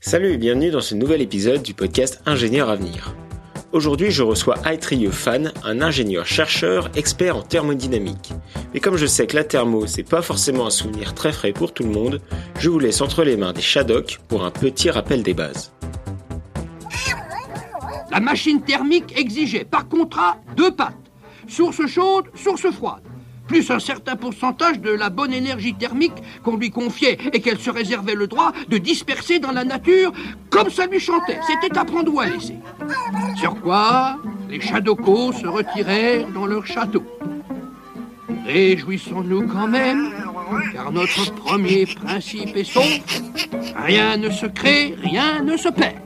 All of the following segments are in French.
Salut et bienvenue dans ce nouvel épisode du podcast Ingénieur Avenir. Aujourd'hui, je reçois Aitrieux Fan, un ingénieur-chercheur expert en thermodynamique. Mais comme je sais que la thermo, c'est pas forcément un souvenir très frais pour tout le monde, je vous laisse entre les mains des Shadok pour un petit rappel des bases. La machine thermique exigeait par contrat deux pattes. Source chaude, source froide. Plus un certain pourcentage de la bonne énergie thermique qu'on lui confiait et qu'elle se réservait le droit de disperser dans la nature comme ça lui chantait. C'était à prendre ou à laisser. Sur quoi les Shadokos se retirèrent dans leur château. Réjouissons-nous quand même, car notre premier principe est sauf. Rien ne se crée, rien ne se perd.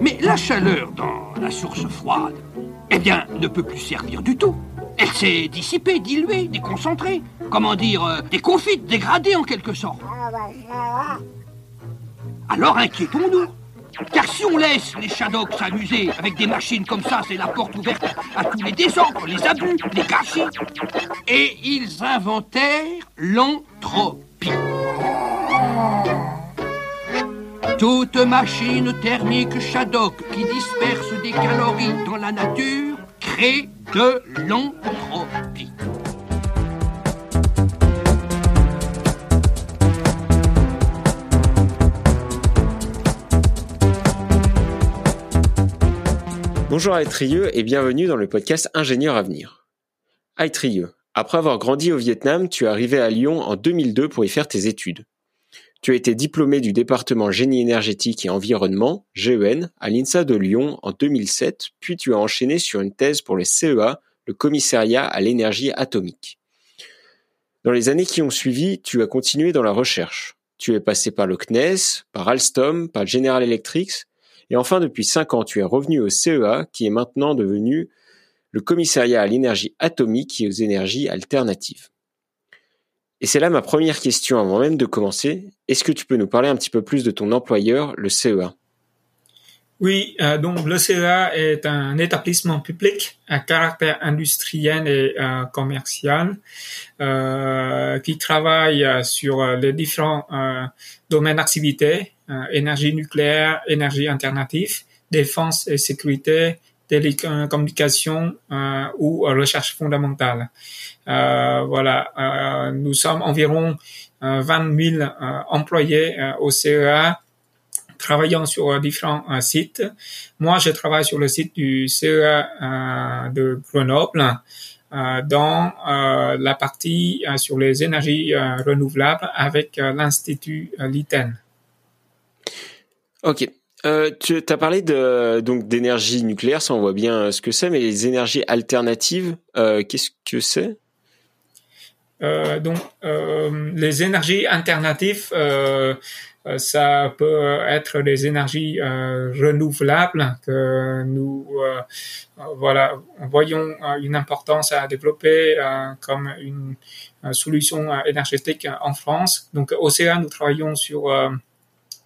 Mais la chaleur dans la source froide, eh bien, ne peut plus servir du tout. Elle s'est dissipée, diluée, déconcentrée. Comment dire, euh, déconfite, dégradée en quelque sorte. Alors inquiétons-nous. Car si on laisse les Shadocks s'amuser avec des machines comme ça, c'est la porte ouverte à tous les désordres, les abus, les gâchis. Et ils inventèrent l'entropie. Toute machine thermique Shadok qui disperse des calories dans la nature crée de l'entropie. Bonjour Aitrieux et bienvenue dans le podcast Ingénieur Avenir. Aitrieux, après avoir grandi au Vietnam, tu es arrivé à Lyon en 2002 pour y faire tes études. Tu as été diplômé du département génie énergétique et environnement, GEN, à l'INSA de Lyon en 2007, puis tu as enchaîné sur une thèse pour le CEA, le commissariat à l'énergie atomique. Dans les années qui ont suivi, tu as continué dans la recherche. Tu es passé par le CNES, par Alstom, par General Electric, et enfin depuis cinq ans, tu es revenu au CEA, qui est maintenant devenu le commissariat à l'énergie atomique et aux énergies alternatives. Et c'est là ma première question avant même de commencer. Est-ce que tu peux nous parler un petit peu plus de ton employeur, le CEA Oui, euh, donc le CEA est un établissement public à caractère industriel et euh, commercial euh, qui travaille sur les différents domaines d'activité, énergie nucléaire, énergie alternative, défense et sécurité, télécommunications ou recherche fondamentale. Euh, voilà, euh, nous sommes environ 20 euh, 000 employés au CEA travaillant sur différents sites. Moi, je travaille sur le site du CEA de Grenoble. dans la partie sur les énergies renouvelables avec l'Institut LITEN. Ok. Tu as parlé donc d'énergie nucléaire, ça on voit bien ce que c'est, mais les énergies alternatives, qu'est-ce que c'est? Euh, donc, euh, les énergies alternatives, euh, ça peut être des énergies renouvelables que nous, voilà, voyons une importance à développer comme une, solution énergétique en France. Donc, au CA, nous travaillons sur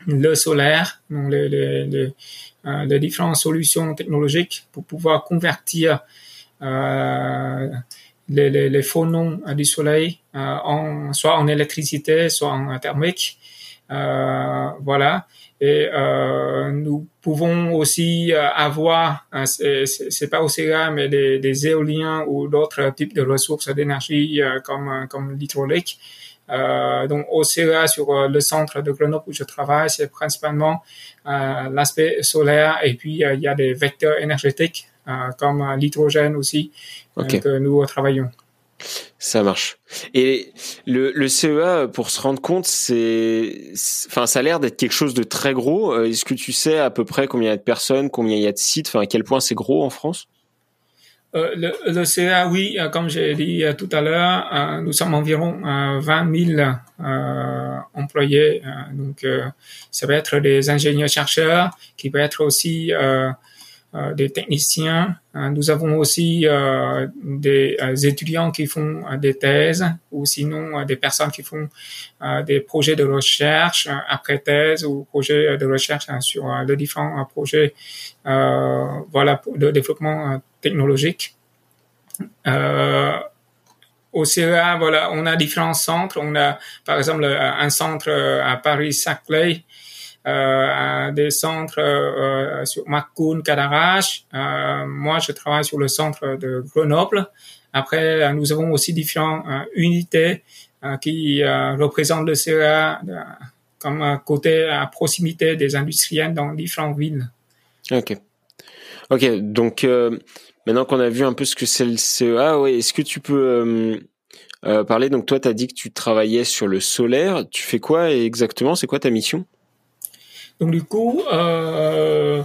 le solaire, donc les, les, différentes solutions technologiques pour pouvoir convertir euh, les, les, les phonons du soleil, euh, en, soit en électricité, soit en thermique. Euh, voilà. Et euh, nous pouvons aussi euh, avoir, euh, c'est pas aussi rare, mais des, des, éoliens ou d'autres types de ressources d'énergie comme comme l'hydraulique. Euh, donc au CEA sur le centre de Grenoble où je travaille, c'est principalement euh, l'aspect solaire et puis il y a des vecteurs énergétiques comme l'hydrogène aussi que nous travaillons. Ça marche. Et le, le CEA, pour se rendre compte, c'est, enfin, ça a l'air d'être quelque chose de très gros. Euh, est-ce que tu sais à peu près combien il y a de personnes, combien il y a de sites, enfin, à quel point c'est gros en France? Euh, le, le, CEA, oui, euh, comme j'ai dit tout à l'heure, nous sommes environ 20 000 employés. donc, ça va être des ingénieurs-chercheurs, qui peut être aussi euh, des techniciens. Euh, nous avons aussi euh, des étudiants qui font des thèses ou sinon des personnes qui font des projets de recherche après thèse ou projets de recherche hein, sur les différents projets voilà de développement technologique. au CEA, voilà, on a différents centres. On a, par exemple, un centre à Paris-Saclay euh, des centres euh, sur Macun, Cadarache. moi, je travaille sur le centre de Grenoble. Après, nous avons aussi différentes unités qui représentent le CEA comme côté à proximité des industriels dans différentes villes. Ok. Ok, donc maintenant qu'on a vu un peu ce que c'est le CEA, ouais, est-ce que tu peux euh, parler? Donc toi, tu as dit que tu travaillais sur le solaire. Tu fais quoi exactement? C'est quoi ta mission? Donc du coup, euh,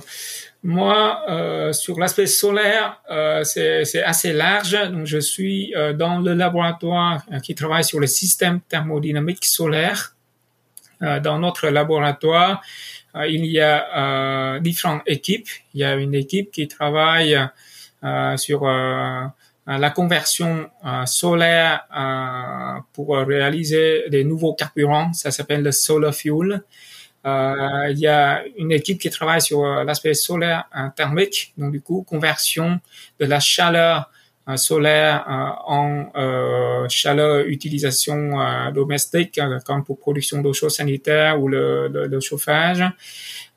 moi, euh, sur l'aspect solaire, euh, c'est assez large. Donc je suis euh, dans le laboratoire qui travaille sur le système thermodynamique solaire. dans notre laboratoire, il y a différentes équipes. Il y a une équipe qui travaille sur euh, la conversion euh, solaire euh, pour réaliser des nouveaux carburants, ça s'appelle le solar fuel. Il y a une équipe qui travaille sur l'aspect solaire thermique, donc du coup conversion de la chaleur solaire en chaleur utilisation domestique, comme pour production d'eau chaude sanitaire ou le, chauffage.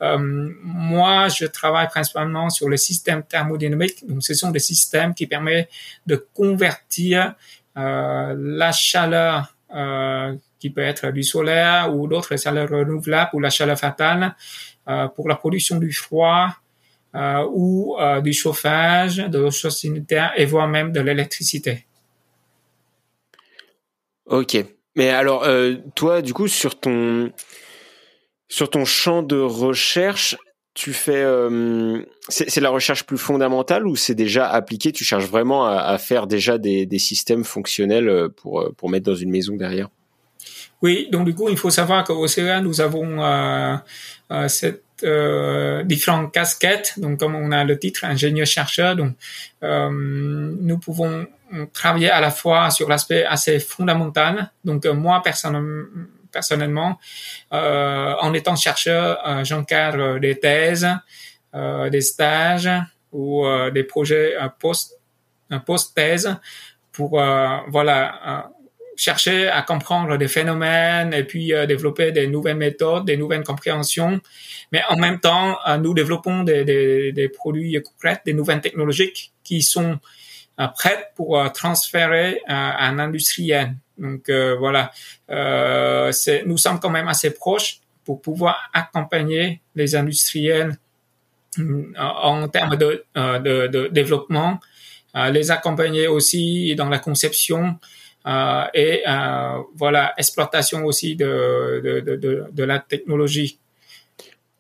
Euh, moi, je travaille principalement sur le système thermodynamique. Donc, ce sont des systèmes qui permettent de convertir euh, la chaleur euh, qui peut être du solaire ou d'autres chaleurs renouvelables ou la chaleur fatale pour la production du froid ou du chauffage, de l'eau chaude sanitaire et voire même de l'électricité. Ok. Mais alors, toi, du coup, sur ton sur ton champ de recherche, tu fais, euh, c'est la recherche plus fondamentale ou c'est déjà appliqué? Tu cherches vraiment à, faire déjà des, systèmes fonctionnels euh, pour euh, pour mettre dans une maison derrière? Oui, donc du coup, il faut savoir qu'au CEA, nous avons cette différentes casquettes. Donc, comme on a le titre ingénieur-chercheur, donc nous pouvons travailler à la fois sur l'aspect assez fondamental. Donc, moi personnellement personnellement, euh, en étant chercheur, euh, j'encadre des thèses, euh, des stages ou des projets post post-thèse pour voilà chercher à comprendre des phénomènes et puis développer des nouvelles méthodes, des nouvelles compréhensions. Mais en même temps, nous développons des, produits concrets, des nouvelles technologies qui sont prêtes pour transférer à un industriel. Donc euh, voilà, euh, nous sommes quand même assez proches pour pouvoir accompagner les industriels euh, en, termes de, de, de développement, les accompagner aussi dans la conception et voilà exploitation aussi de, de, de, de la technologie.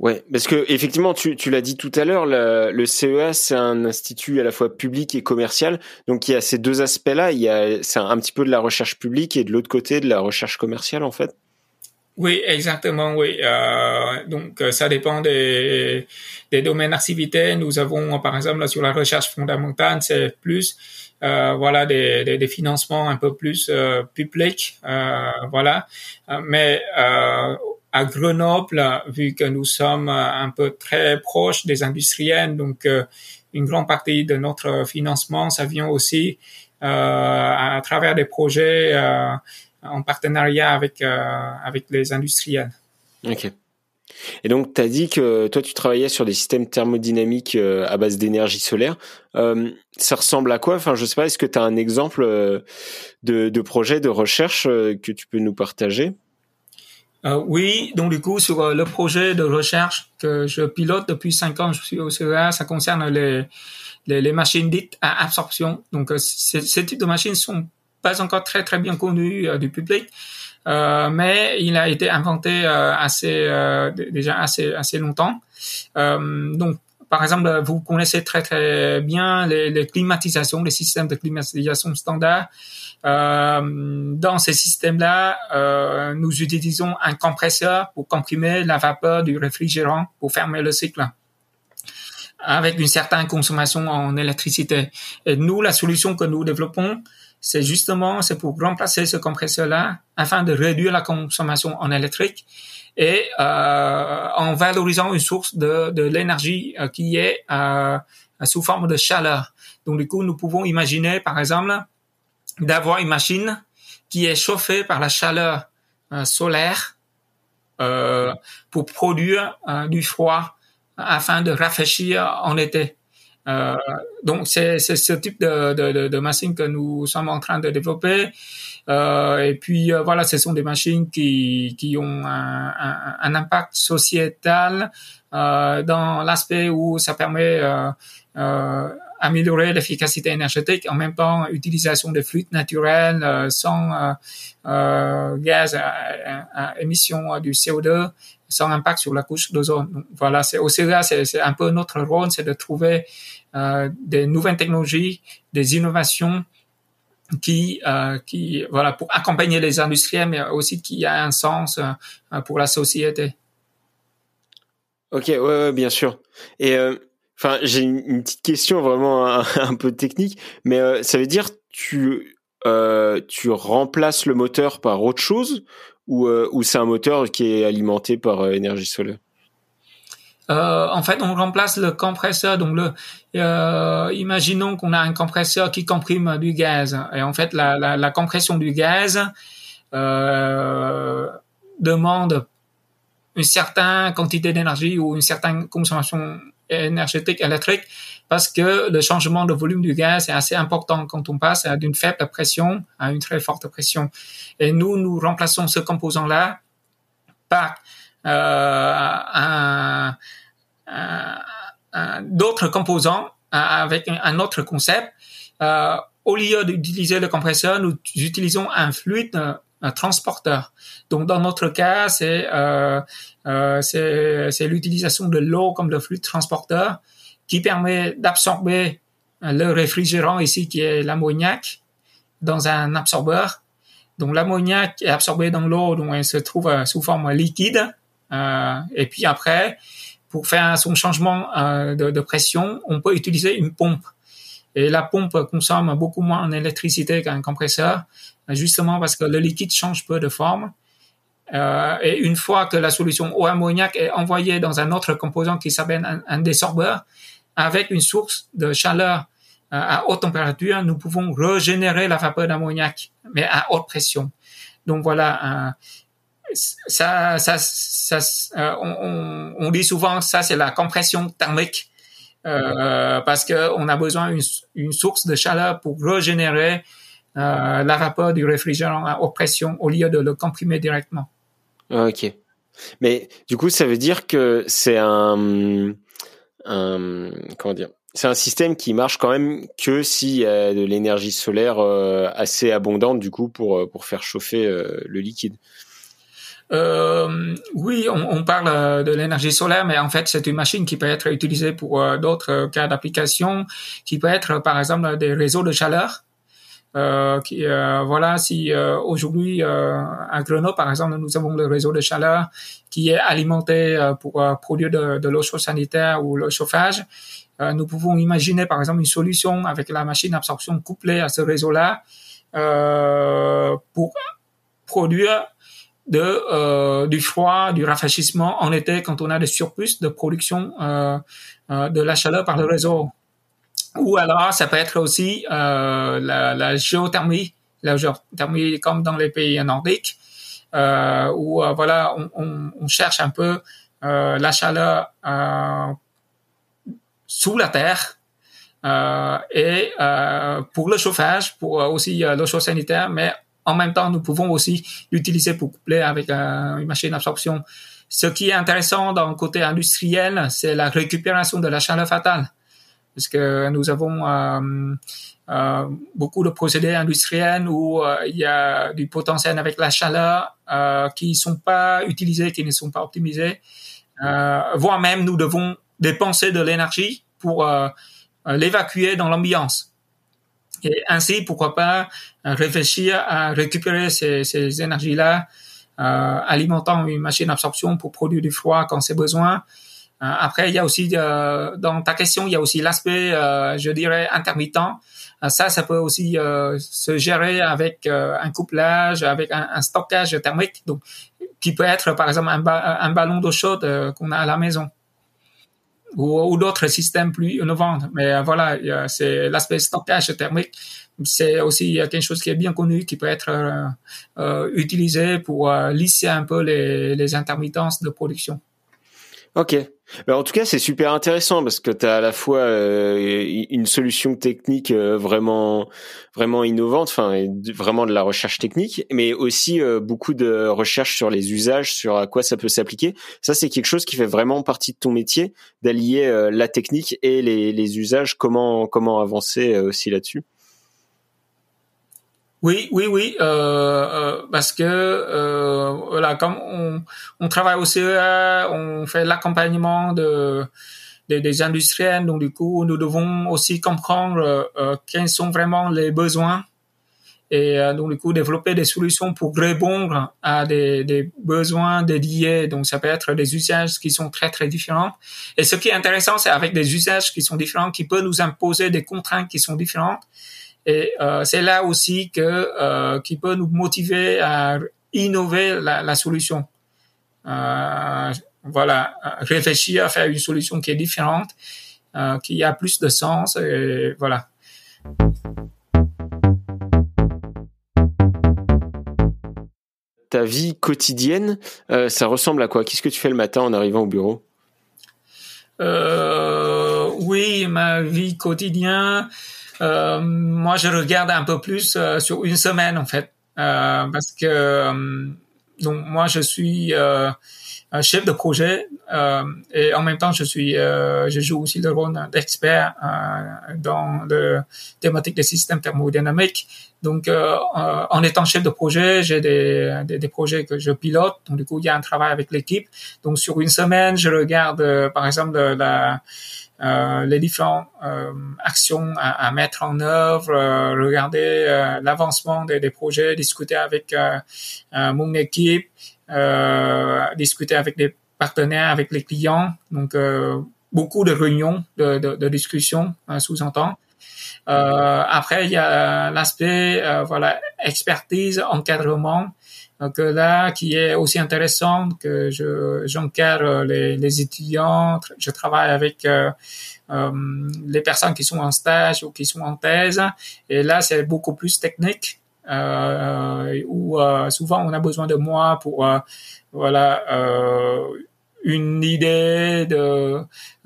Ouais, parce que effectivement, tu, tu l'as dit tout à l'heure, le, CEA c'est un institut à la fois public et commercial, donc il y a ces deux aspects-là. Il y a c'est un, petit peu de la recherche publique et de l'autre côté de la recherche commerciale en fait. Oui, exactement, oui. Euh, donc ça dépend des, des domaines d'activité. Nous avons par exemple sur la recherche fondamentale, c'est plus euh, voilà des, des, des, financements un peu plus euh, publics, euh, voilà. Mais euh, à Grenoble, vu que nous sommes un peu très proches des industriels, donc euh, une grande partie de notre financement, ça vient aussi euh, à travers des projets euh, en partenariat avec avec les industriels. Et donc, tu as dit que toi, tu travaillais sur des systèmes thermodynamiques à base d'énergie solaire. ça ressemble à quoi? Enfin, je sais pas. Est-ce que tu as un exemple de, de projet de recherche que tu peux nous partager? Euh, oui, donc du coup, sur euh, le projet de recherche que je pilote depuis cinq ans, je suis au CEA, ça concerne les, les, machines dites à absorption. Donc, euh, ces types de machines sont pas encore très très bien connus du public, mais il a été inventé assez déjà assez assez longtemps. donc, par exemple, vous connaissez très très bien les, les climatisations, les systèmes de climatisation standard. Euh, dans ces systèmes-là, euh, nous utilisons un compresseur pour comprimer la vapeur du réfrigérant pour fermer le cycle avec une certaine consommation en électricité. Et nous, la solution que nous développons, c'est justement c'est pour remplacer ce compresseur-là afin de réduire la consommation en électrique et euh, en valorisant une source de, l'énergie euh, qui est euh, sous forme de chaleur. Donc du coup, nous pouvons imaginer, par exemple, d'avoir une machine qui est chauffée par la chaleur solaire pour produire du froid afin de rafraîchir en été. Euh, donc c'est ce type de, de, de, machine que nous sommes en train de développer. Euh, et puis euh, voilà, ce sont des machines qui, qui ont un, un, un impact sociétal euh, dans l'aspect où ça permet euh, euh, améliorer l'efficacité énergétique, en même temps utilisation de fluides naturels sans gaz à, à, émission du CO2 sans impact sur la couche d'ozone. Voilà, c'est aussi là, c'est un peu notre rôle, c'est de trouver euh, des nouvelles technologies, des innovations qui, euh, qui, voilà, pour accompagner les industriels, mais aussi qui a un sens euh, pour la société. Ok, ouais, bien sûr. Et enfin, j'ai une, petite question vraiment un, peu technique, mais ça veut dire tu tu remplaces le moteur par autre chose ou, euh, ou c'est un moteur qui est alimenté par euh, énergie solaire? Euh, en fait, on remplace le compresseur. Donc, imaginons qu'on a un compresseur qui comprime du gaz. Et en fait, la, compression du gaz demande une certaine quantité d'énergie ou une certaine consommation énergétique électrique parce que le changement de volume du gaz est assez important quand on passe d'une faible pression à une très forte pression. Et nous, nous remplaçons ce composant-là par euh, d'autres composants euh, avec un autre concept. Euh, au lieu d'utiliser le compresseur, nous utilisons un fluide un transporteur. Donc dans notre cas, c'est euh, euh, c'est l'utilisation de l'eau comme le fluide transporteur qui permet d'absorber le réfrigérant ici qui est l'ammoniac dans un absorbeur. Donc l'ammoniac est absorbé dans l'eau, donc elle se trouve euh, sous forme liquide. Euh, et puis après, pour faire son changement euh, de, de, pression, on peut utiliser une pompe. Et la pompe consomme beaucoup moins en électricité qu'un compresseur, justement parce que le liquide change peu de forme. Euh, et une fois que la solution eau ammoniac est envoyée dans un autre composant qui s'appelle un, un, désorbeur, avec une source de chaleur euh, à haute température, nous pouvons régénérer la vapeur d'ammoniac, mais à haute pression. Donc voilà, euh, ça, ça, ça euh, on, on, dit souvent ça c'est la compression thermique. Euh, parce que on a besoin d'une une source de chaleur pour régénérer euh, la vapeur du réfrigérant à haute pression au lieu de le comprimer directement. Ah, ok. Mais du coup, ça veut dire que c'est un, un comment dire c'est un système qui marche quand même que s'il y a de l'énergie solaire euh, assez abondante du coup pour euh, pour faire chauffer le liquide. Euh, oui, on, on, parle de l'énergie solaire, mais en fait, c'est une machine qui peut être utilisée pour d'autres cas d'application, qui peut être, par exemple, des réseaux de chaleur. Euh, qui, euh, voilà, si euh, aujourd'hui à Grenoble, par exemple, nous avons le réseau de chaleur qui est alimenté pour produire de, de l'eau chaude sanitaire ou le chauffage, nous pouvons imaginer, par exemple, une solution avec la machine d'absorption couplée à ce réseau-là pour produire de du froid, du rafraîchissement en été quand on a des surplus de production de la chaleur par le réseau. Ou alors, ça peut être aussi euh, la, la, géothermie, la géothermie comme dans les pays nordiques, euh, où euh, voilà, on, on, on, cherche un peu euh, la chaleur euh, sous la terre. Et pour le chauffage, pour aussi l'eau chaude sanitaire, mais en même temps, nous pouvons aussi l'utiliser pour coupler avec une machine d'absorption. Ce qui est intéressant dans le côté industriel, c'est la récupération de la chaleur fatale parce que nous avons euh, euh, beaucoup de procédés industriels où euh, il y a du potentiel avec la chaleur qui sont pas utilisés, qui ne sont pas optimisés, voire même nous devons dépenser de l'énergie pour l'évacuer dans l'ambiance. Et ainsi, pourquoi pas réfléchir à récupérer ces, ces énergies-là, alimentant une machine d'absorption pour produire du froid quand c'est besoin, après, il y a aussi euh, dans ta question, il y a aussi l'aspect, euh, je dirais, intermittent. ça, ça peut aussi se gérer avec un couplage, avec un, stockage thermique, donc qui peut être par exemple un, ballon d'eau chaude qu'on a à la maison. ou, d'autres systèmes plus innovants. Mais voilà, c'est l'aspect stockage thermique. C'est aussi quelque chose qui est bien connu, qui peut être utilisé pour lisser un peu les, les intermittences de production. Ok. Ben, en tout cas, c'est super intéressant parce que tu as à la fois euh, une solution technique euh, vraiment vraiment innovante, enfin vraiment de la recherche technique, mais aussi euh, beaucoup de recherche sur les usages, sur à quoi ça peut s'appliquer. Ça, c'est quelque chose qui fait vraiment partie de ton métier, d'allier la technique et les, les usages. Comment comment avancer aussi là-dessus? Oui, oui, oui, euh, euh, parce que euh, voilà, comme on, on travaille au CEA, on fait l'accompagnement de, des industriels, donc du coup, nous devons aussi comprendre euh, quels sont vraiment les besoins et donc du coup développer des solutions pour répondre à des, des besoins dédiés. Donc ça peut être des usages qui sont très très différents. Et ce qui est intéressant, c'est avec des usages qui sont différents, qui peuvent nous imposer des contraintes qui sont différentes et euh, c'est là aussi que euh, qui peut nous motiver à innover la, la solution. Euh, voilà, réfléchir à faire une solution qui est différente, qui a plus de sens. Et voilà. Ta vie quotidienne, ça ressemble à quoi? Qu'est-ce que tu fais le matin en arrivant au bureau? Oui, ma vie quotidienne. Euh, moi, je regarde un peu plus euh, sur une semaine en fait, euh, parce que donc moi, je suis chef de projet euh, et en même temps je suis euh, je joue aussi le rôle d'expert euh, dans le thématique des systèmes thermodynamiques. Donc en étant chef de projet j'ai des, des, des projets que je pilote. Donc du coup il y a un travail avec l'équipe. Donc sur une semaine je regarde par exemple la euh, les différentes euh, actions à, à, mettre en œuvre, euh, regarder l'avancement des, des, projets, discuter avec mon équipe, discuter avec des partenaires, avec les clients. Donc beaucoup de réunions, de, de, de discussions, sous-entend. Euh, après, il y a l'aspect voilà expertise, encadrement donc là, qui est aussi intéressant, que je j'encadre les, les étudiants, je travaille avec euh, euh, les personnes qui sont en stage ou qui sont en thèse, et là c'est beaucoup plus technique. Euh, où euh, souvent on a besoin de moi pour euh, voilà une idée de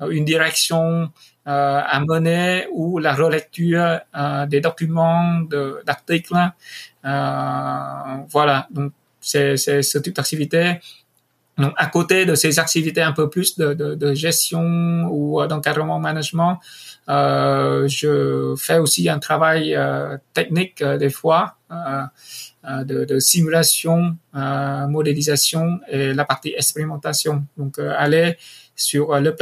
une direction à mener ou la relecture des documents d'articles voilà donc c'est ce type d'activité. Donc, à côté de ces activités un peu plus de, de, gestion ou d'encadrement management, euh, je fais aussi un travail euh, technique euh, des fois de, simulation, modélisation et la partie expérimentation. Donc, aller sur le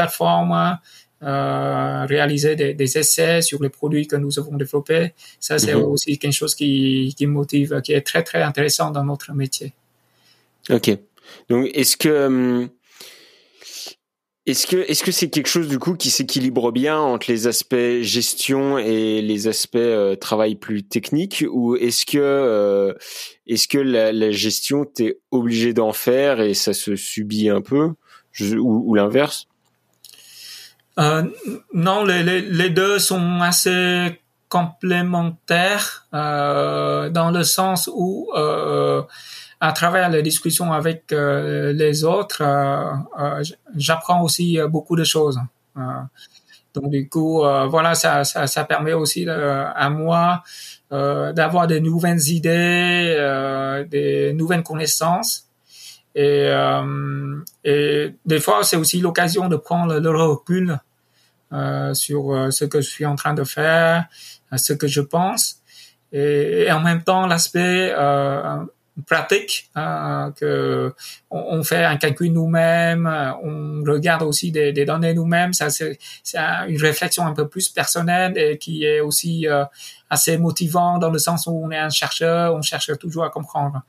plateforme, réaliser des, des, essais sur les produits que nous avons développés. Ça, c'est mhm. aussi quelque chose qui, qui motive, qui est très, très intéressant dans notre métier. Ok. Donc, est-ce que, hum, est-ce que, est-ce que c'est quelque chose du coup qui s'équilibre bien entre les aspects gestion et les aspects euh, travail plus technique, ou est-ce que, euh, est-ce que la, la gestion t'es obligé d'en faire et ça se subit un peu, ou, ou l'inverse? Euh, Non, les, les, les, deux sont assez complémentaires euh, dans le sens où euh, à travers les discussions avec euh, les autres, j'apprends aussi beaucoup de choses. donc du coup, voilà, ça, ça, ça, permet aussi à moi d'avoir des nouvelles idées, des nouvelles connaissances. Et, et des fois, c'est aussi l'occasion de prendre le recul sur ce que je suis en train de faire, ce que je pense. Et, en même temps, l'aspect pratique euh, que on, fait un calcul nous-mêmes, on regarde aussi des, données nous-mêmes. Ça c'est une réflexion un peu plus personnelle et qui est aussi euh, assez motivant dans le sens où on est un chercheur, on cherche toujours à comprendre.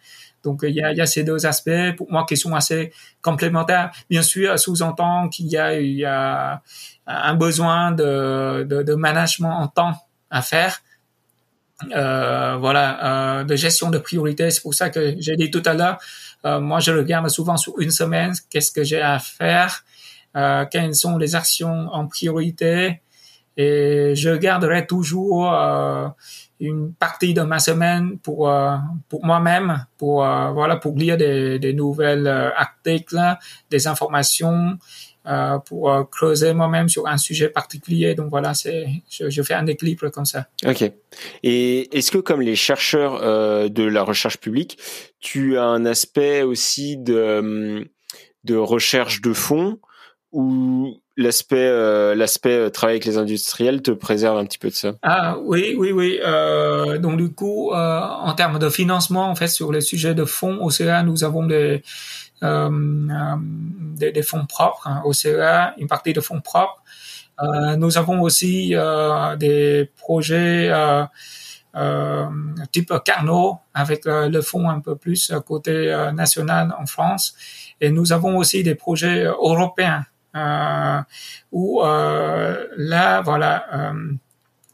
Donc il y a, il y a ces deux aspects pour moi qui sont assez complémentaires. Bien sûr, sous-entend qu'il y a, y a un besoin de, de, de management en temps à faire euh, voilà, euh, de gestion de priorité. C'est pour ça que j'ai dit tout à l'heure, euh, moi je regarde souvent sur une semaine qu'est-ce que j'ai à faire euh, quelles sont les actions en priorité et je garderai toujours euh, une partie de ma semaine pour euh, pour moi-même pour euh, voilà pour lire des, des nouvelles articles des informations euh, pour creuser moi-même sur un sujet particulier. Donc voilà c'est je, fais un équilibre comme ça. Ok. Et est-ce que comme les chercheurs de la recherche publique tu as un aspect aussi de de recherche de fonds ou l'aspect euh, l'aspect euh, travail avec les industriels te préserve un petit peu de ça? Ah oui oui oui euh, donc du coup en termes de financement en fait sur les sujets de fonds au CEA nous avons des des, fonds propres hein, au CEA une partie de fonds propres. Nous avons aussi des projets type Carnot avec le fonds un peu plus côté national en France. Et nous avons aussi des projets européens où euh, là, voilà, euh,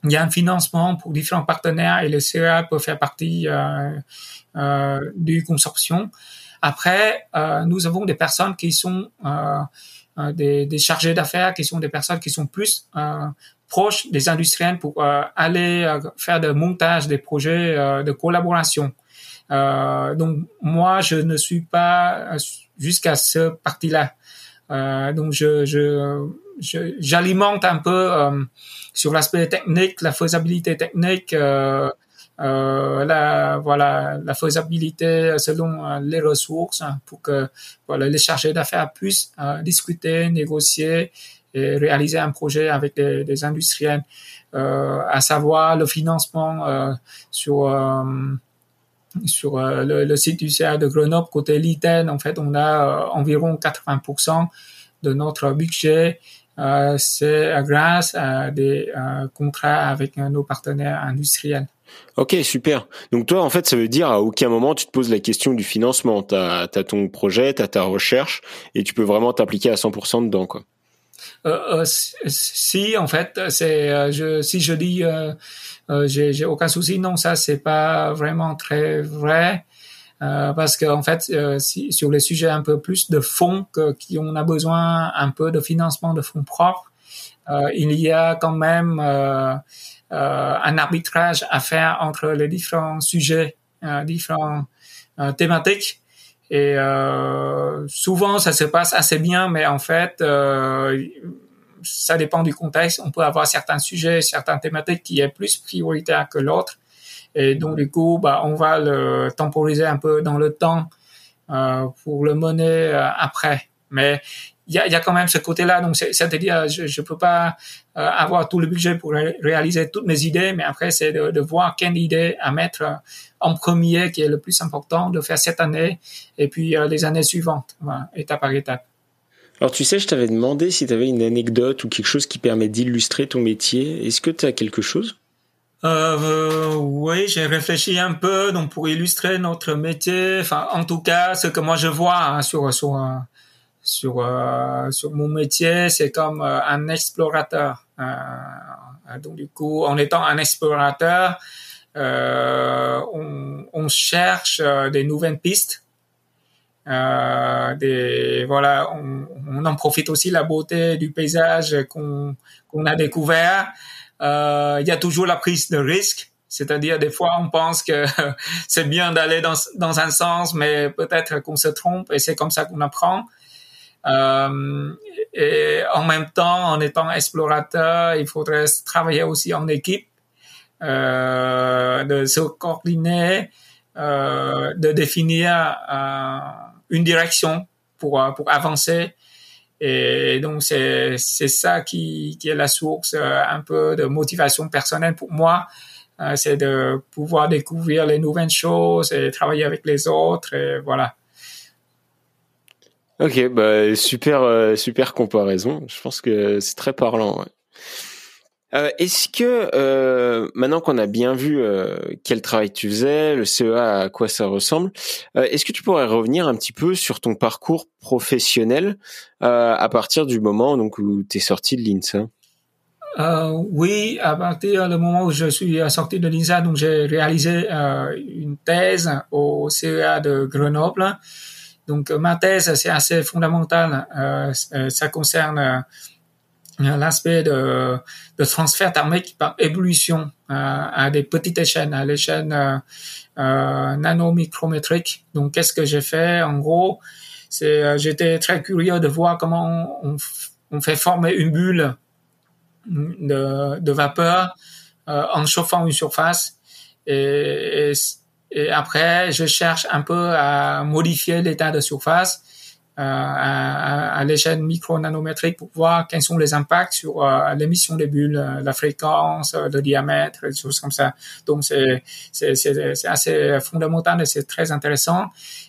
il y a un financement pour différents partenaires et le CEA peut faire partie du consortium. Après, nous avons des personnes qui sont des, des, chargés d'affaires, qui sont des personnes qui sont plus proches des industriels pour aller faire le montage des projets de collaboration. Euh, donc moi, je ne suis pas jusqu'à ce parti-là. Euh, donc je, je, j'alimente un peu euh, sur l'aspect technique, la faisabilité technique, euh, euh, la voilà la faisabilité selon les ressources hein, pour que voilà les chargés d'affaires puissent discuter, négocier et réaliser un projet avec des, des industriels, à savoir le financement sur sur euh, le, site du CA de Grenoble, côté LITEN, en fait, on a euh, environ 80% de notre budget. Euh, c'est grâce à des contrats avec nos partenaires industriels. Ok, super. Donc toi, en fait, ça veut dire à aucun moment tu te poses la question du financement. Tu as, ton projet, tu as ta recherche, et tu peux vraiment t'appliquer à 100% dedans. quoi. Euh, si, en fait, c'est je, si je dis euh, j'ai aucun souci. Non, ça c'est pas vraiment très vrai. Euh, parce qu'en en fait, euh, si, sur les sujets un peu plus de fonds, que, qui on a besoin un peu de financement de fonds propres, euh, il y a quand même euh, un arbitrage à faire entre les différents sujets, différents thématiques. Et souvent, ça se passe assez bien, mais en fait, ça dépend du contexte. On peut avoir certains sujets, certaines thématiques qui est plus prioritaire que l'autre. Et donc, du coup, bah, on va le temporiser un peu dans le temps euh, pour le mener euh, après. Mais il y a, y a, quand même ce côté-là. Donc, c'est-à-dire, je ne peux pas euh, avoir tout le budget pour réaliser toutes mes idées, mais après, c'est de, de, voir quelle idée à mettre en premier qui est le plus important de faire cette année et puis les années suivantes, voilà, étape par étape. Alors tu sais, je t'avais demandé si tu avais une anecdote ou quelque chose qui permet d'illustrer ton métier. Est-ce que tu as quelque chose? Euh, oui, j'ai réfléchi un peu donc pour illustrer notre métier. Enfin, en tout cas, ce que moi je vois hein, sur sur sur euh, sur mon métier, c'est comme euh, un explorateur. Euh, donc du coup, en étant un explorateur, on, on, cherche des nouvelles pistes euh, des, voilà, on, on, en profite aussi la beauté du paysage qu'on qu'on a découvert. Euh, il y a toujours la prise de risque, c'est-à-dire des fois on pense que c'est bien d'aller dans, dans un sens, mais peut-être qu'on se trompe et c'est comme ça qu'on apprend. Euh, et en même temps, en étant explorateur, il faudrait travailler aussi en équipe, euh, de se coordonner, euh, de définir euh, une direction pour, euh, pour avancer. Et donc, c'est, c'est ça qui, qui est la source un peu de motivation personnelle pour moi. C'est de pouvoir découvrir les nouvelles choses et travailler avec les autres. Et voilà. Ok, bah, super, super comparaison. Je pense que c'est très parlant. Euh, est-ce que euh, maintenant qu'on a bien vu euh, quel travail tu faisais, le CEA à quoi ça ressemble, est-ce que tu pourrais revenir un petit peu sur ton parcours professionnel à partir du moment donc où tu es sorti de l'INSA? Oui, à partir du moment où je suis sorti de l'INSA, donc j'ai réalisé une thèse au CEA de Grenoble Donc ma thèse, c'est assez fondamental. ça concerne l'aspect de, transfert thermique par ébullition à des petites échelles, à l'échelle euh, nanomicrométrique. Donc qu'est-ce que j'ai fait? En gros, c'est j'étais très curieux de voir comment on, fait former une bulle de, de vapeur en chauffant une surface et, et, après, je cherche un peu à modifier l'état de surface euh, à, à l'échelle micro-nanométrique pour voir quels sont les impacts sur euh, l'émission des bulles, euh, la fréquence, le diamètre, des choses comme ça. Donc, c'est, assez fondamental et c'est très intéressant.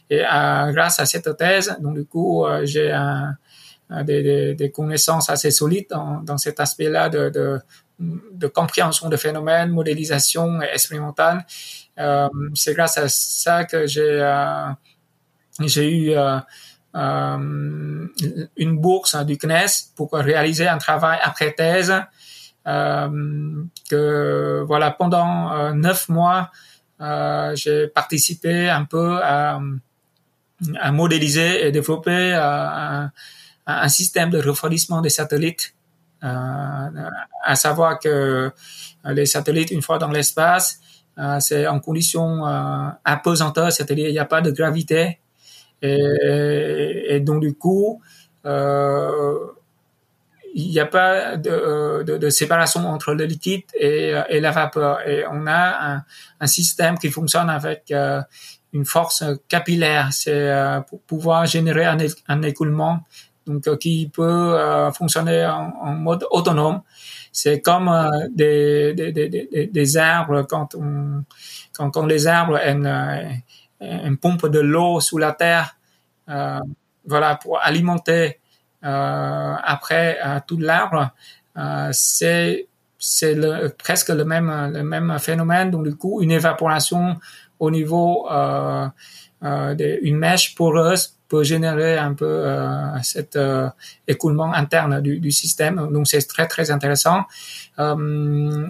Et grâce à cette thèse, donc du coup, j'ai un, des, des, des, connaissances assez solides dans, dans cet aspect-là de, de, de compréhension de phénomènes, modélisation expérimentale. Euh, c'est grâce à ça que j'ai euh, eu euh, une bourse du CNES pour réaliser un travail après thèse. Que voilà pendant neuf mois j'ai participé un peu à, modéliser et développer un, système de refroidissement des satellites à savoir que les satellites, une fois dans l'espace, c'est en condition euh, apesanteur, c'est-à-dire il n'y a pas de gravité. Et, donc du coup, euh, il n'y a pas de, séparation entre le liquide et, la vapeur. Et on a un, système qui fonctionne avec une force capillaire. C'est pour pouvoir générer un, écoulement donc euh, qui peut euh, fonctionner en, mode autonome. C'est comme euh, des, des, des, des, arbres quand on quand, quand les arbres une, une pompe de l'eau sous la terre, voilà pour alimenter après tout l'arbre. c'est c'est presque le même le même phénomène. Donc du coup, une évaporation au niveau euh, euh, d'une mèche poreuse peut générer un peu euh, cet euh, écoulement interne du, système. Donc c'est très très intéressant. Euh,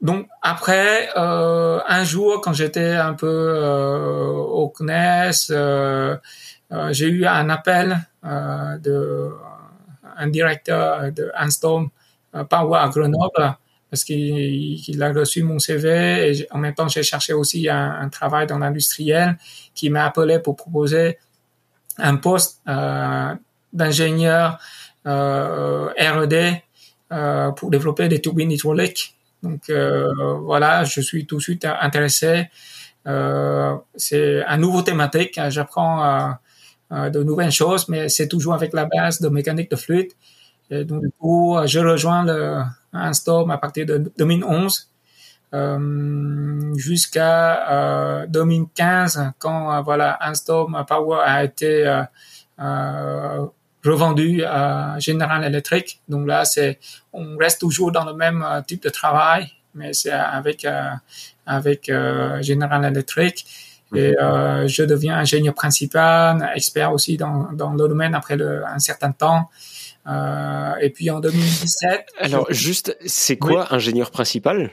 donc après, un jour quand j'étais un peu au CNES, j'ai eu un appel de un directeur de Anstorm Power à Grenoble parce qu'il a reçu mon CV et en même temps j'ai cherché aussi un, travail dans l'industriel qui m'a appelé pour proposer un poste euh, d'ingénieur euh, R&D euh, pour développer des turbines hydrauliques. Donc euh, voilà, je suis tout de suite intéressé. C'est un nouveau thématique. J'apprends de nouvelles choses, mais c'est toujours avec la base de mécanique de fluide. Et donc du coup, je rejoins le Anstorm à partir de 2011 euh, jusqu'à 2015 euh, quand euh, voilà Anstorm Power a été revendu à General Electric. Donc là, c'est on reste toujours dans le même type de travail, mais c'est avec avec General Electric. Et euh, je deviens ingénieur principal, expert aussi dans, dans le domaine après le, un certain temps. Euh, et puis en 2017. Alors juste, c'est quoi ingénieur principal?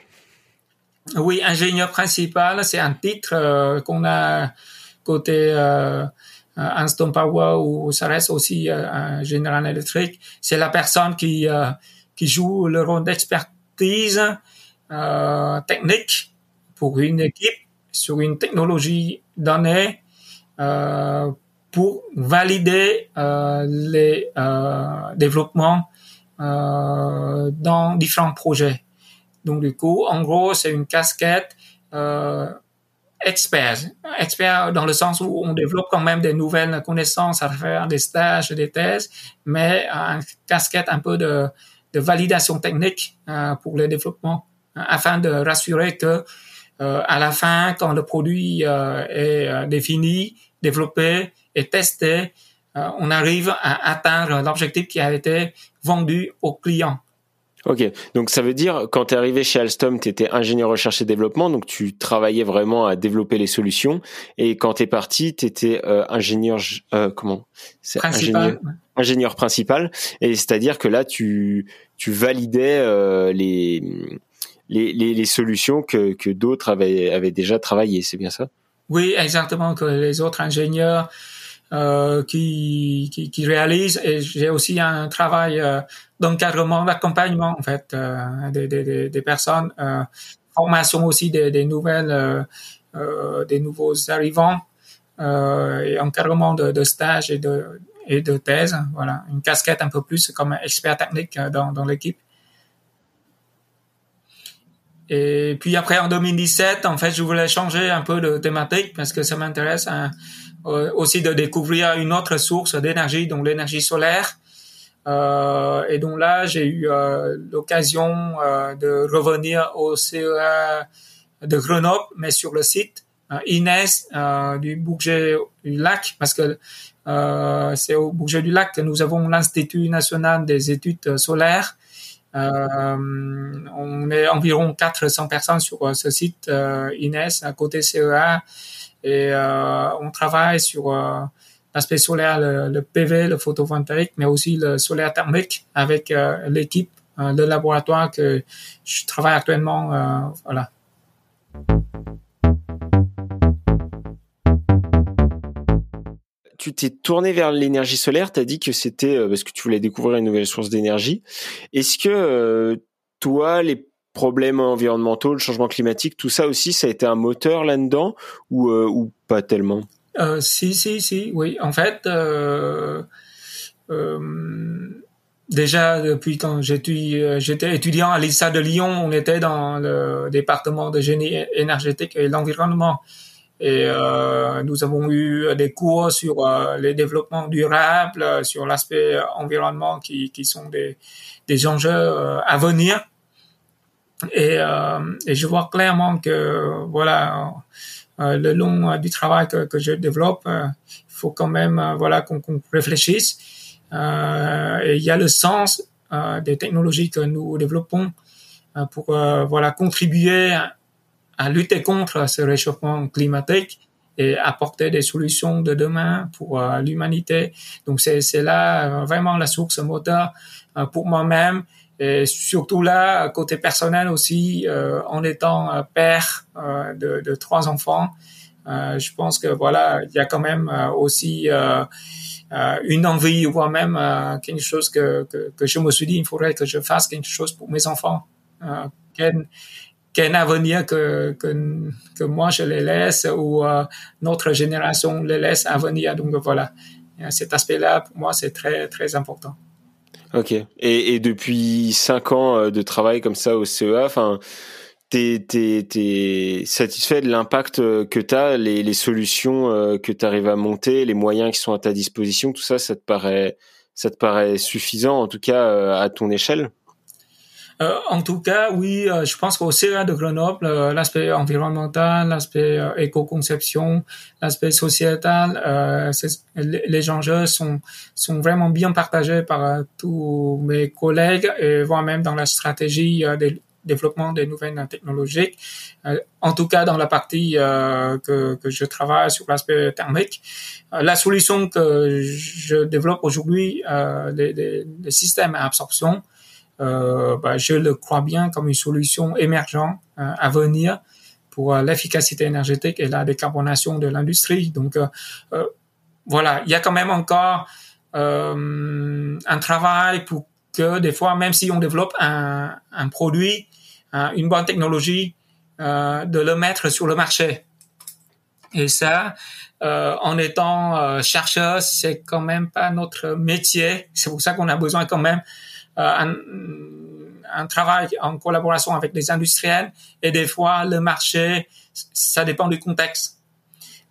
Oui, ingénieur principal, c'est un titre euh, qu'on a côté euh, Anston Power ou ça reste aussi euh, General Electric. C'est la personne qui qui joue le rôle d'expertise technique pour une équipe sur une technologie donnée pour valider euh, les euh, développements euh, dans différents projets. Donc du coup, en gros, c'est une casquette euh, expert, expert dans le sens où on développe quand même des nouvelles connaissances à faire des stages, des thèses, mais une casquette un peu de, de validation technique euh, pour le développement, afin de rassurer que euh, à la fin, quand le produit euh, est défini, développé, et tester, euh, on arrive à atteindre l'objectif qui a été vendu au client. Ok, donc ça veut dire quand tu es arrivé chez Alstom, tu étais ingénieur recherche et développement, donc tu travaillais vraiment à développer les solutions. Et quand tu es parti, tu étais euh, ingénieur euh, comment? Principal. Ingénieur, principal. Et c'est-à-dire que là, tu tu validais euh, les, les, les les solutions que que d'autres avaient avaient déjà travaillé. C'est bien ça? Oui, exactement que les autres ingénieurs euh, qui, qui, réalise et j'ai aussi un travail euh, d'encadrement, d'accompagnement en fait euh, des, des, personnes, formation aussi des, nouvelles, des nouveaux arrivants et encadrement de, de stages et de et de thèse. Voilà, une casquette un peu plus comme expert technique dans, dans l'équipe. Et puis après, en 2017, en fait, je voulais changer un peu de thématique parce que ça m'intéresse hein, aussi de découvrir une autre source d'énergie, donc l'énergie solaire. Euh, et donc là, j'ai eu euh, l'occasion euh, de revenir au CEA de Grenoble, mais sur le site Inès du Bourget du Lac, parce que c'est au Bourget du Lac que nous avons l'Institut national des études solaires euh, on est environ 400 personnes sur euh, ce site euh, Inès à côté CEA et on travaille sur l'aspect solaire, le, PV, le photovoltaïque, mais aussi le solaire thermique avec l'équipe de laboratoire que je travaille actuellement. voilà. tu t'es tourné vers l'énergie solaire, tu as dit que c'était euh, parce que tu voulais découvrir une nouvelle source d'énergie. Est-ce que euh, toi, les problèmes environnementaux, le changement climatique, tout ça aussi, ça a été un moteur là-dedans ou, euh, pas tellement? Si, si, si, oui. En fait, déjà depuis quand j'étais étudiant à l'ISA de Lyon, on était dans le département de génie énergétique et l'environnement. Et euh, nous avons eu des cours sur euh, les développements durables, sur l'aspect environnement qui, sont des, enjeux euh, à venir. Et, euh, et, je vois clairement que voilà, euh, le long du travail que, que je développe, il faut quand même voilà qu'on réfléchisse. et il y a le sens des technologies que nous développons pour voilà contribuer à lutter contre ce réchauffement climatique et apporter des solutions de demain pour euh, l'humanité. Donc c'est c'est là euh, vraiment la source moteur euh, pour moi-même et surtout là côté personnel aussi en étant père de, de trois enfants. je pense que voilà il y a quand même aussi une envie voire même quelque chose que, que, que je me suis dit il faudrait que je fasse quelque chose pour mes enfants qu'un avenir que, que, que, moi je les laisse ou euh, notre génération les laisse à venir. Donc voilà, cet aspect-là, pour moi, c'est très, très important. Ok. Et, depuis cinq ans euh, de travail comme ça au CEA, enfin, t'es, satisfait de l'impact euh, que t'as, les, les solutions que tu arrives à monter, les moyens qui sont à ta disposition, tout ça, ça te paraît, ça te paraît suffisant, en tout cas à ton échelle? Euh, en tout cas, oui, euh, je pense qu'au CEA de Grenoble, euh, l'aspect environnemental, l'aspect éco-conception, l'aspect sociétal, les enjeux sont, sont vraiment bien partagés par tous mes collègues et voire même dans la stratégie de développement des nouvelles technologies. en tout cas, dans la partie que, je travaille sur l'aspect thermique, la solution que je développe aujourd'hui, les, les systèmes à absorption, bah, je le crois bien comme une solution émergente euh, à venir pour euh, l'efficacité énergétique et la décarbonation de l'industrie. Donc voilà, il y a quand même encore un travail pour que des fois, même si on développe un, un produit, une bonne technologie, de le mettre sur le marché. Et ça, euh, en étant chercheur, c'est quand même pas notre métier. C'est pour ça qu'on a besoin quand même euh, un, un, travail en collaboration avec les industriels et des fois le marché, ça dépend du contexte.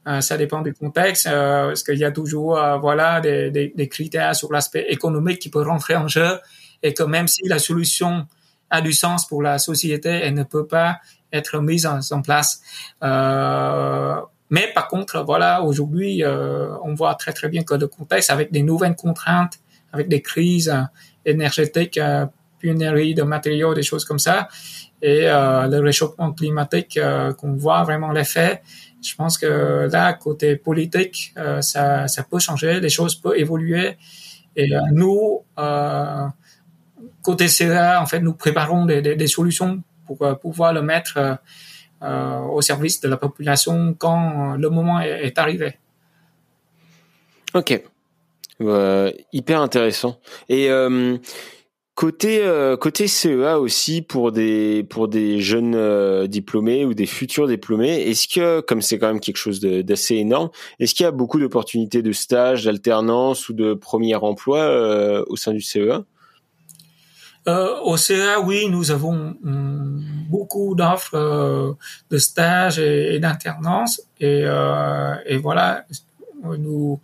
Euh, ça dépend du contexte euh, parce qu'il y a toujours voilà des, des, des, critères sur l'aspect économique qui peuvent rentrer en jeu et que même si la solution a du sens pour la société, elle ne peut pas être mise en, place. Euh, mais par contre, voilà, aujourd'hui, euh, on voit très très bien que le contexte, avec des nouvelles contraintes, avec des crises énergétique, euh, pénurie de matériaux, des choses comme ça, et euh, le réchauffement climatique euh, qu'on voit vraiment l'effet. Je pense que là, côté politique, ça, ça peut changer, les choses peuvent évoluer. Et nous, côté CEA, en fait, nous préparons des, des, des solutions pour pouvoir le mettre au service de la population quand le moment est, est arrivé. Ok. Euh, hyper intéressant. Et euh, côté euh, côté CEA aussi pour des pour des jeunes diplômés ou des futurs diplômés, est-ce que comme c'est quand même quelque chose d'assez énorme, est-ce qu'il y a beaucoup d'opportunités de stage, d'alternance ou de premier emploi au sein du CEA au CEA, oui, nous avons hum, beaucoup d'offres de stage et, et d'alternance et voilà, nous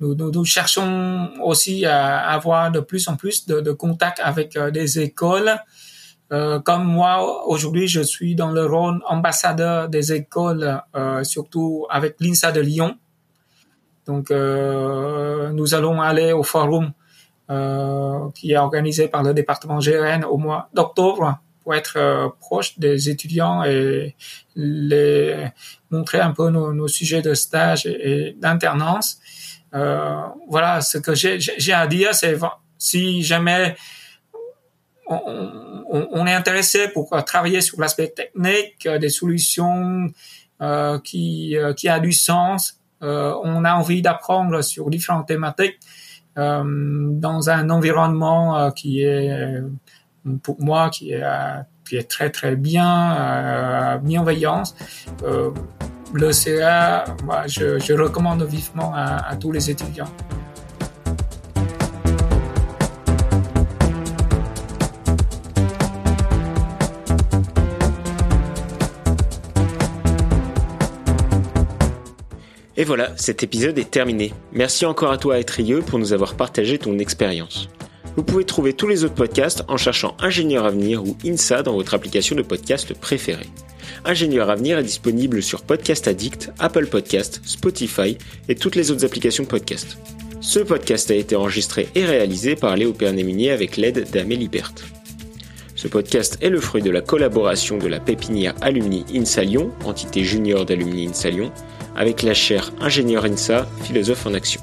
nous, cherchons aussi à avoir de plus en plus de, contacts avec euh, des écoles. Euh, comme moi, aujourd'hui, je suis dans le rôle ambassadeur des écoles, euh, surtout avec l'INSA de Lyon. Donc, nous allons aller au forum qui est organisé par le département GRN au mois d'octobre pour être proche des étudiants et les montrer un peu nos, nos sujets de stage et, et d'internance. Euh, voilà, ce que j'ai à dire, c'est si jamais on, on, on, est intéressé pour travailler sur l'aspect technique, euh, des solutions euh, qui, euh, qui a du sens, euh, on a envie d'apprendre sur différentes thématiques euh, dans un environnement qui est, pour moi, qui est, qui est très très bien, bienveillance le CA, moi, je, recommande vivement à, à tous les étudiants. Et voilà, cet épisode est terminé. Merci encore à toi, Etrieux, pour nous avoir partagé ton expérience. Vous pouvez trouver tous les autres podcasts en cherchant Ingénieur Avenir ou INSA dans votre application de podcast préférée. Ingénieur Avenir est disponible sur Podcast Addict, Apple Podcast, Spotify et toutes les autres applications podcast. Ce podcast a été enregistré et réalisé par Léo Pernéminier avec l'aide d'Amélie Berthe. Ce podcast est le fruit de la collaboration de la pépinière Alumni INSA Lyon, entité junior d'Alumni INSA Lyon, avec la chaire Ingénieur INSA, philosophe en action.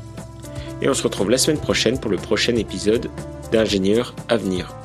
Et on se retrouve la semaine prochaine pour le prochain épisode d'Ingénieur Avenir. grade